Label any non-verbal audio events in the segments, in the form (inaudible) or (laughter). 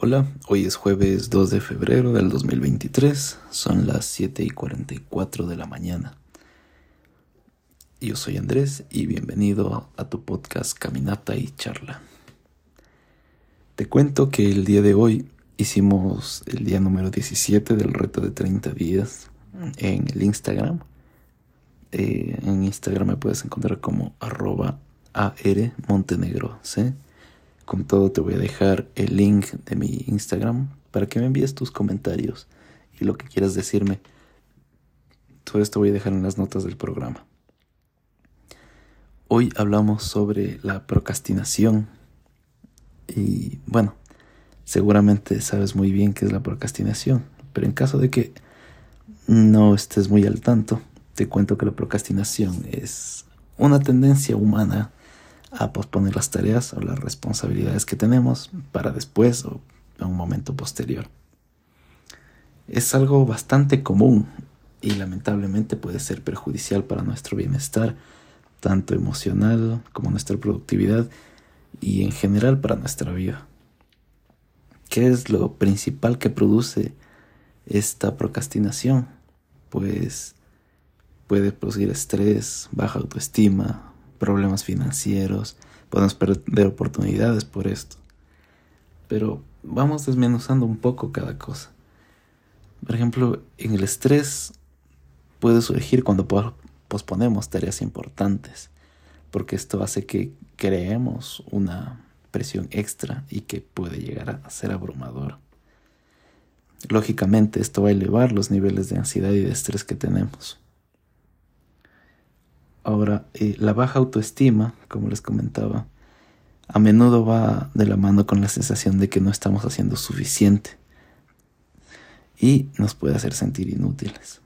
Hola, hoy es jueves 2 de febrero del 2023, son las 7 y 44 de la mañana. Yo soy Andrés y bienvenido a tu podcast Caminata y Charla. Te cuento que el día de hoy hicimos el día número 17 del reto de 30 días en el Instagram. Eh, en Instagram me puedes encontrar como arroba AR Montenegro, ¿sí? Con todo te voy a dejar el link de mi Instagram para que me envíes tus comentarios y lo que quieras decirme. Todo esto voy a dejar en las notas del programa. Hoy hablamos sobre la procrastinación y bueno, seguramente sabes muy bien qué es la procrastinación, pero en caso de que no estés muy al tanto, te cuento que la procrastinación es una tendencia humana a posponer las tareas o las responsabilidades que tenemos para después o en un momento posterior. Es algo bastante común y lamentablemente puede ser perjudicial para nuestro bienestar, tanto emocional como nuestra productividad y en general para nuestra vida. ¿Qué es lo principal que produce esta procrastinación? Pues puede producir estrés, baja autoestima, problemas financieros, podemos perder oportunidades por esto. Pero vamos desmenuzando un poco cada cosa. Por ejemplo, en el estrés puede surgir cuando posponemos tareas importantes, porque esto hace que creemos una presión extra y que puede llegar a ser abrumador. Lógicamente, esto va a elevar los niveles de ansiedad y de estrés que tenemos. Ahora, eh, la baja autoestima, como les comentaba, a menudo va de la mano con la sensación de que no estamos haciendo suficiente y nos puede hacer sentir inútiles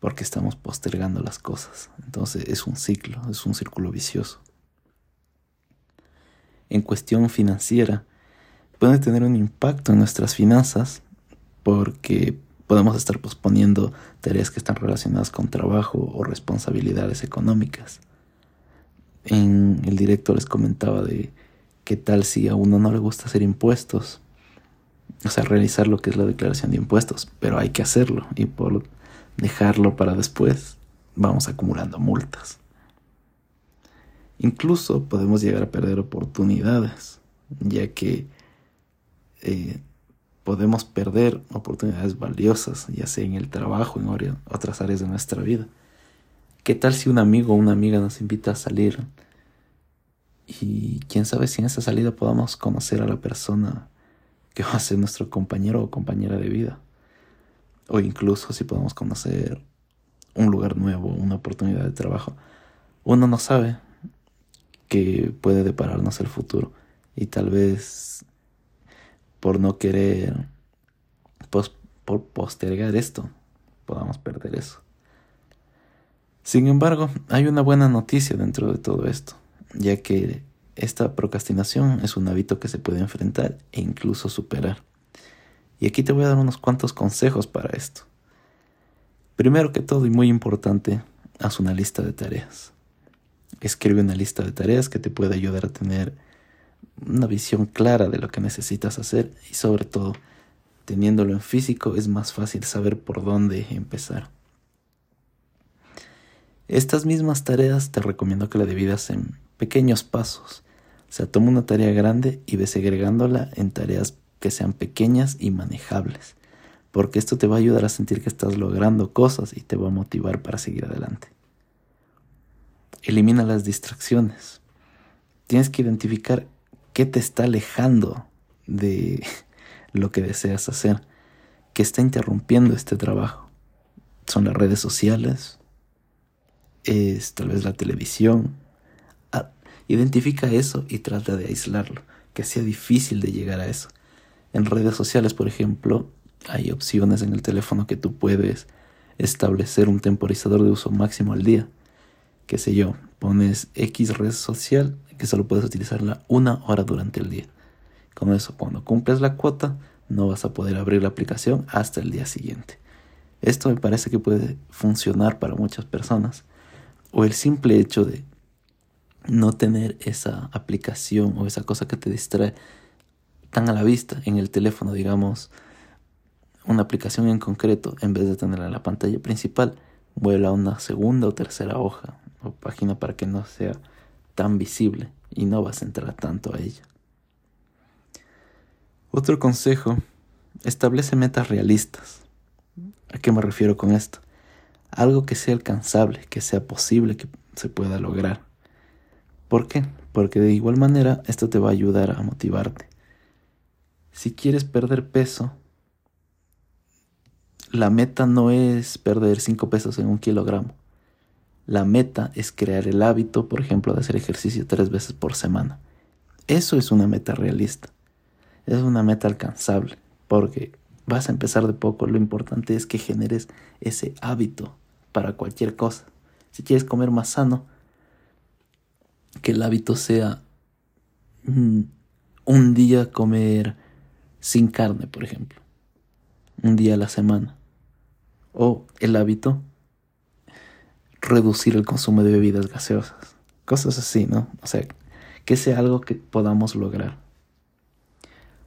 porque estamos postergando las cosas. Entonces es un ciclo, es un círculo vicioso. En cuestión financiera, puede tener un impacto en nuestras finanzas porque podemos estar posponiendo tareas que están relacionadas con trabajo o responsabilidades económicas. En el directo les comentaba de qué tal si a uno no le gusta hacer impuestos, o sea, realizar lo que es la declaración de impuestos, pero hay que hacerlo y por dejarlo para después vamos acumulando multas. Incluso podemos llegar a perder oportunidades, ya que eh, podemos perder oportunidades valiosas, ya sea en el trabajo, en otras áreas de nuestra vida. ¿Qué tal si un amigo o una amiga nos invita a salir? Y quién sabe si en esa salida podamos conocer a la persona que va a ser nuestro compañero o compañera de vida. O incluso si podemos conocer un lugar nuevo, una oportunidad de trabajo. Uno no sabe qué puede depararnos el futuro. Y tal vez por no querer por postergar esto, podamos perder eso. Sin embargo, hay una buena noticia dentro de todo esto, ya que esta procrastinación es un hábito que se puede enfrentar e incluso superar. Y aquí te voy a dar unos cuantos consejos para esto. Primero que todo y muy importante, haz una lista de tareas. Escribe una lista de tareas que te puede ayudar a tener una visión clara de lo que necesitas hacer y sobre todo, teniéndolo en físico es más fácil saber por dónde empezar. Estas mismas tareas te recomiendo que la dividas en pequeños pasos. O sea, toma una tarea grande y ve segregándola en tareas que sean pequeñas y manejables, porque esto te va a ayudar a sentir que estás logrando cosas y te va a motivar para seguir adelante. Elimina las distracciones. Tienes que identificar ¿Qué te está alejando de (laughs) lo que deseas hacer? ¿Qué está interrumpiendo este trabajo? ¿Son las redes sociales? ¿Es tal vez la televisión? Ah, identifica eso y trata de aislarlo, que sea difícil de llegar a eso. En redes sociales, por ejemplo, hay opciones en el teléfono que tú puedes establecer un temporizador de uso máximo al día. Qué sé yo, pones X red social que solo puedes utilizarla una hora durante el día. Con eso, cuando cumples la cuota, no vas a poder abrir la aplicación hasta el día siguiente. Esto me parece que puede funcionar para muchas personas. O el simple hecho de no tener esa aplicación o esa cosa que te distrae tan a la vista en el teléfono, digamos, una aplicación en concreto, en vez de tenerla en la pantalla principal, vuela a una segunda o tercera hoja o página para que no sea tan visible y no vas a entrar tanto a ella. Otro consejo, establece metas realistas. ¿A qué me refiero con esto? Algo que sea alcanzable, que sea posible que se pueda lograr. ¿Por qué? Porque de igual manera esto te va a ayudar a motivarte. Si quieres perder peso, la meta no es perder 5 pesos en un kilogramo. La meta es crear el hábito, por ejemplo, de hacer ejercicio tres veces por semana. Eso es una meta realista. Es una meta alcanzable, porque vas a empezar de poco. Lo importante es que generes ese hábito para cualquier cosa. Si quieres comer más sano, que el hábito sea mm, un día comer sin carne, por ejemplo. Un día a la semana. O el hábito reducir el consumo de bebidas gaseosas. Cosas así, ¿no? O sea, que sea algo que podamos lograr.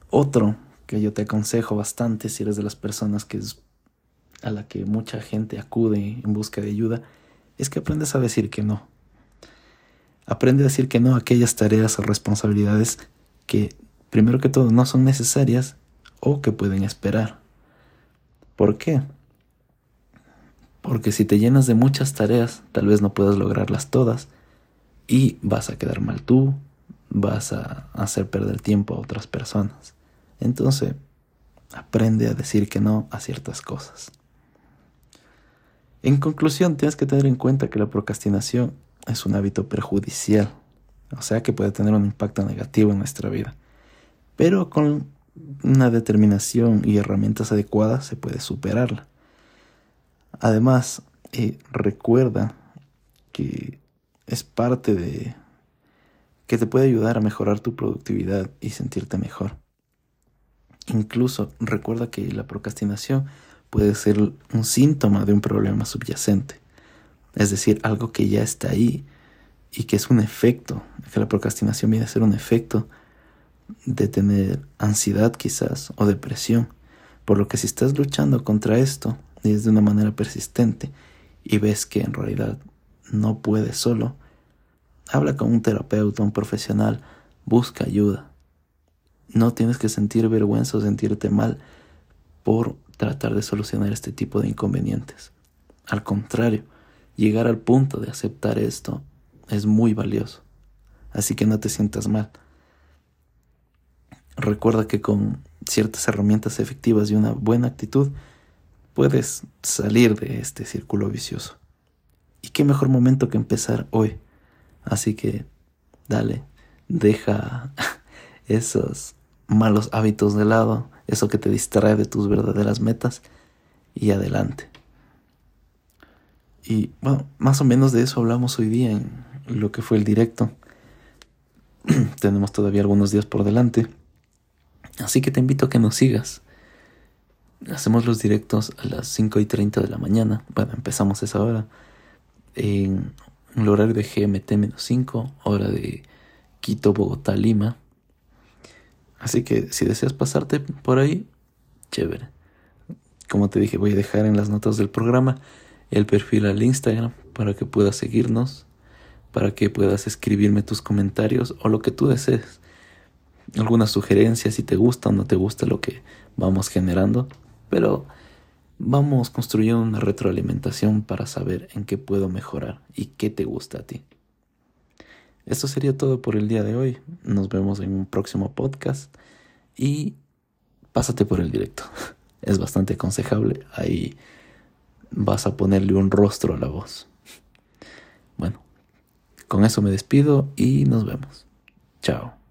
Otro que yo te aconsejo bastante si eres de las personas que es a la que mucha gente acude en busca de ayuda, es que aprendes a decir que no. Aprende a decir que no a aquellas tareas o responsabilidades que, primero que todo, no son necesarias o que pueden esperar. ¿Por qué? Porque si te llenas de muchas tareas, tal vez no puedas lograrlas todas y vas a quedar mal tú, vas a hacer perder tiempo a otras personas. Entonces, aprende a decir que no a ciertas cosas. En conclusión, tienes que tener en cuenta que la procrastinación es un hábito perjudicial, o sea que puede tener un impacto negativo en nuestra vida. Pero con una determinación y herramientas adecuadas se puede superarla. Además, eh, recuerda que es parte de que te puede ayudar a mejorar tu productividad y sentirte mejor. Incluso recuerda que la procrastinación puede ser un síntoma de un problema subyacente, es decir, algo que ya está ahí y que es un efecto, que la procrastinación viene a ser un efecto de tener ansiedad quizás o depresión, por lo que si estás luchando contra esto, es de una manera persistente y ves que en realidad no puedes solo, habla con un terapeuta, un profesional, busca ayuda. No tienes que sentir vergüenza o sentirte mal por tratar de solucionar este tipo de inconvenientes. Al contrario, llegar al punto de aceptar esto es muy valioso. Así que no te sientas mal. Recuerda que con ciertas herramientas efectivas y una buena actitud, puedes salir de este círculo vicioso. Y qué mejor momento que empezar hoy. Así que dale, deja (laughs) esos malos hábitos de lado, eso que te distrae de tus verdaderas metas y adelante. Y bueno, más o menos de eso hablamos hoy día en lo que fue el directo. (clears throat) Tenemos todavía algunos días por delante. Así que te invito a que nos sigas hacemos los directos a las 5 y 30 de la mañana. Bueno, empezamos esa hora. En el horario de GMT-5, hora de Quito, Bogotá, Lima. Así que si deseas pasarte por ahí, chévere. Como te dije, voy a dejar en las notas del programa el perfil al Instagram para que puedas seguirnos, para que puedas escribirme tus comentarios o lo que tú desees. Alguna sugerencia, si te gusta o no te gusta lo que vamos generando pero vamos construyendo una retroalimentación para saber en qué puedo mejorar y qué te gusta a ti. Esto sería todo por el día de hoy. Nos vemos en un próximo podcast y pásate por el directo. (laughs) Es bastante aconsejable. Ahí vas a ponerle un rostro a la voz. Bueno, con eso me despido y nos vemos. Chao.